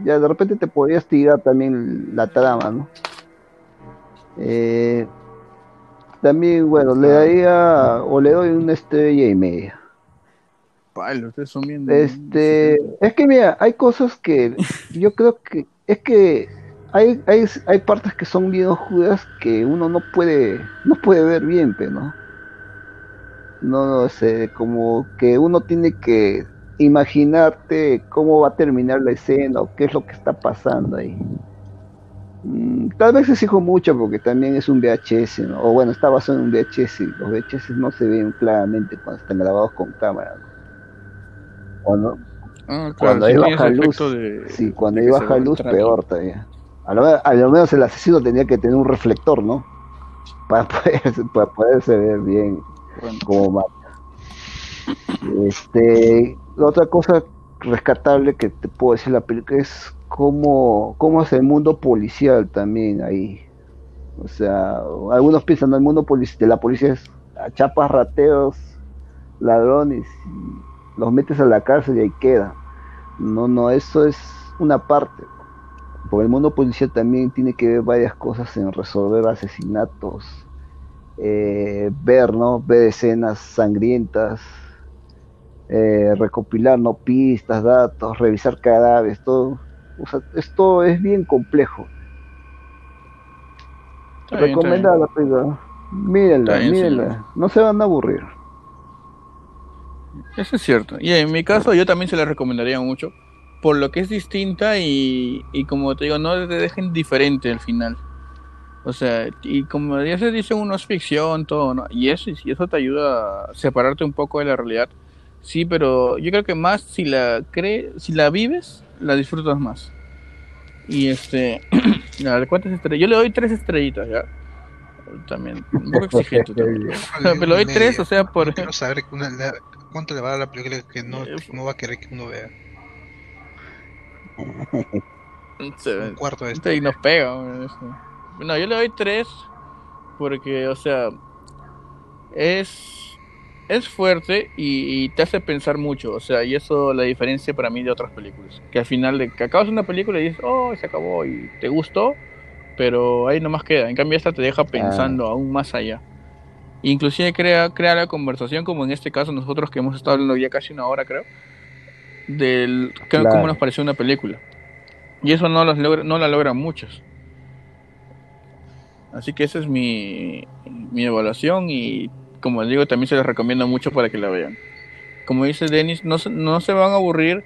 [SPEAKER 2] Ya de repente te podrías tirar también la trama, ¿no? Eh, también, bueno, le daría o le doy una estrella y media.
[SPEAKER 1] Palo, ustedes son bien.
[SPEAKER 2] Este, es que mira, hay cosas que yo creo que es que hay, hay, hay partes que son bien oscuras que uno no puede, no puede ver bien, pero no. No, no sé, como que uno tiene que imaginarte cómo va a terminar la escena o qué es lo que está pasando ahí. Mm, Tal vez exijo mucho porque también es un VHS, ¿no? O bueno, está basado en un VHS los VHS no se ven claramente cuando están grabados con cámara, ¿no? Cuando,
[SPEAKER 1] Ah, claro,
[SPEAKER 2] cuando hay baja luz,
[SPEAKER 1] de-
[SPEAKER 2] sí, cuando hay baja luz, peor todavía. A lo, me- a lo menos el asesino tenía que tener un reflector, ¿no? [LAUGHS] Para poder, para poderse ver bien.
[SPEAKER 1] Bueno,
[SPEAKER 2] como mata. Este, la otra cosa rescatable que te puedo decir de la película es cómo, cómo es el mundo policial también ahí. O sea, algunos piensan, ¿no? el mundo de la policía es a chapas, rateos, ladrones, y los metes a la cárcel y ahí queda. No, no, eso es una parte. Porque el mundo policial también tiene que ver varias cosas en resolver asesinatos, eh, ver, ¿no? Ver escenas sangrientas, eh, recopilar, ¿no? Pistas, datos, revisar cadáveres, todo. O sea, esto es bien complejo.
[SPEAKER 1] está bien.
[SPEAKER 2] Recomendada la película. Mírenla, mírenla. No se van a aburrir.
[SPEAKER 1] Eso es cierto. Y en mi caso, yo también se la recomendaría mucho. Por lo que es distinta y, y como te digo, no te dejen diferente al final. O sea, y como ya se dice, uno es ficción, todo, ¿no? Y eso, y eso te ayuda a separarte un poco de la realidad. Sí, pero yo creo que más si la crees, si la vives, la disfrutas más. Y este, [CLEARS THROAT] ¿cuántas estrellas? Yo le doy tres estrellitas, ¿ya? También, un poco [LAUGHS] exigente [LAUGHS] también. [LAUGHS] Pero le doy tres, o sea, por...
[SPEAKER 3] Quiero saber una- la- cuánto le va a dar la película que no,
[SPEAKER 1] Eh,
[SPEAKER 3] no va a querer que uno vea. [LAUGHS]
[SPEAKER 1] se-
[SPEAKER 3] Un cuarto de
[SPEAKER 1] Este, y nos pega. No, yo le doy tres porque, o sea, es es fuerte y, y te hace pensar mucho, o sea, y eso la diferencia para mí de otras películas, que al final de que acabas una película y dices, oh, se acabó y te gustó, pero ahí nomás queda. En cambio esta te deja pensando aún más allá. Inclusive crea crea la conversación como en este caso nosotros que hemos estado hablando ya casi una hora creo del
[SPEAKER 2] Claro.
[SPEAKER 1] cómo nos pareció una película. Y eso no, los logra, no la logran muchos. Así que esa es mi, mi evaluación y como digo también se les recomiendo mucho para que la vean. Como dice Denis, no, se- no se van a aburrir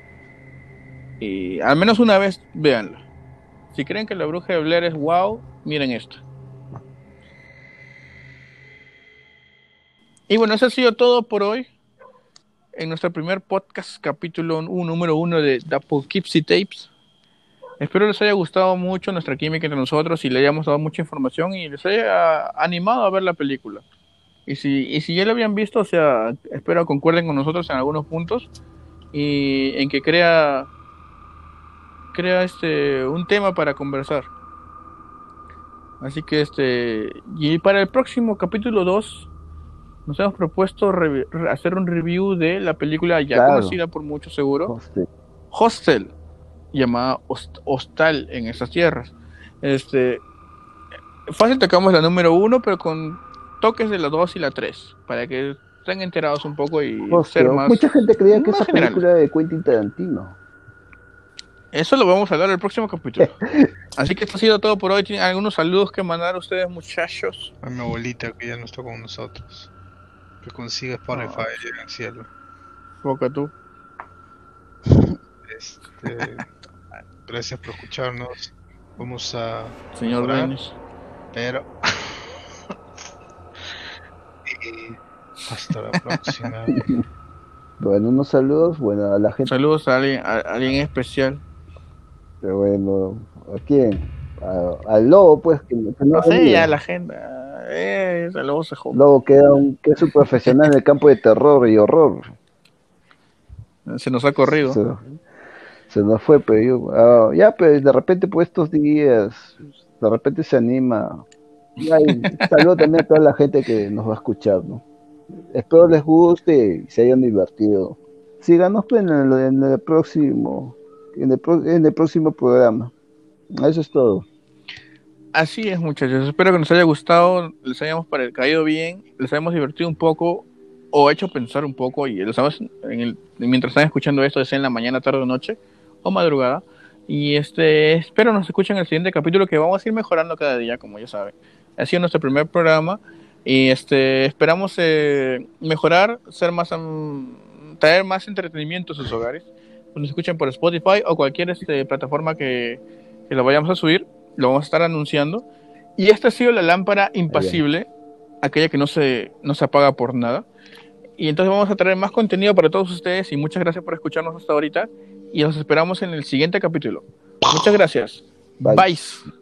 [SPEAKER 1] y al menos una vez véanla. Si creen que la bruja de Blair es wow, miren esto. Y bueno, eso ha sido todo por hoy. En nuestro primer podcast, capítulo 1, número 1 de The Poughkeepsie Tapes. Espero les haya gustado mucho nuestra química entre nosotros y le hayamos dado mucha información y les haya animado a ver la película. Y si, y si ya lo habían visto, o sea, espero concuerden con nosotros en algunos puntos y en que crea crea este un tema para conversar. Así que este y para el próximo capítulo 2 nos hemos propuesto hacer un review de la película ya
[SPEAKER 2] Claro.
[SPEAKER 1] conocida por muchos seguro,
[SPEAKER 2] Hostel.
[SPEAKER 1] Hostel, llamada Host- Hostal en esas tierras. Este, fácil tocamos la número uno, pero con toques de la dos y la tres, para que estén enterados un poco y
[SPEAKER 2] Hostel.
[SPEAKER 1] ser más...
[SPEAKER 2] Mucha gente creía que esa
[SPEAKER 1] general.
[SPEAKER 2] película era de Quentin Tarantino.
[SPEAKER 1] Eso lo vamos a hablar en el próximo capítulo. [LAUGHS] Así que esto ha sido todo por hoy. ¿Tienen algunos saludos que mandar a ustedes, muchachos?
[SPEAKER 3] A mi abuelita que ya no está con nosotros. Que consiga Spotify allá en el cielo.
[SPEAKER 1] Boca tú.
[SPEAKER 3] Este, [LAUGHS] gracias por escucharnos. Vamos a.
[SPEAKER 1] Señor Denis.
[SPEAKER 3] Pero. [LAUGHS] y hasta la próxima. [LAUGHS]
[SPEAKER 2] Bueno, unos saludos, bueno, a la gente,
[SPEAKER 1] Saludos a alguien, a, a alguien especial.
[SPEAKER 2] pero bueno, ¿a quién? A- al lobo, pues, que, que no
[SPEAKER 1] No sé, ya la gente. Eh, saludos se joda.
[SPEAKER 2] Lobo que, era un, que es un profesional en el campo de terror y horror.
[SPEAKER 1] Se nos ha corrido.
[SPEAKER 2] Se, se nos fue, pero yo, ah, ya, pues de repente, pues estos días, de repente se anima. Ya, y saludo también a toda la gente que nos va a escuchar, ¿no? Espero les guste y se hayan divertido. Síganos pues, en el, en el próximo, en el, pro- en el próximo programa. Eso es todo.
[SPEAKER 1] Así es, muchachos. Espero que nos haya gustado, les hayamos caído bien, les hayamos divertido un poco o hecho pensar un poco y los hayamos en el, mientras están escuchando esto, sea en la mañana, tarde o noche o madrugada. Y este, espero nos escuchen en el siguiente capítulo que vamos a ir mejorando cada día, como ya saben. Ha sido nuestro primer programa y este, esperamos eh, mejorar, ser más, am, traer más entretenimiento a sus hogares. Nos escuchen por Spotify o cualquier este, plataforma que, que lo vayamos a subir lo vamos a estar anunciando. Y esta ha sido la lámpara impasible, aquella que no se, no se apaga por nada. Y entonces vamos a traer más contenido para todos ustedes y muchas gracias por escucharnos hasta ahorita y los esperamos en el siguiente capítulo. Muchas gracias.
[SPEAKER 2] Bye.
[SPEAKER 1] Bye.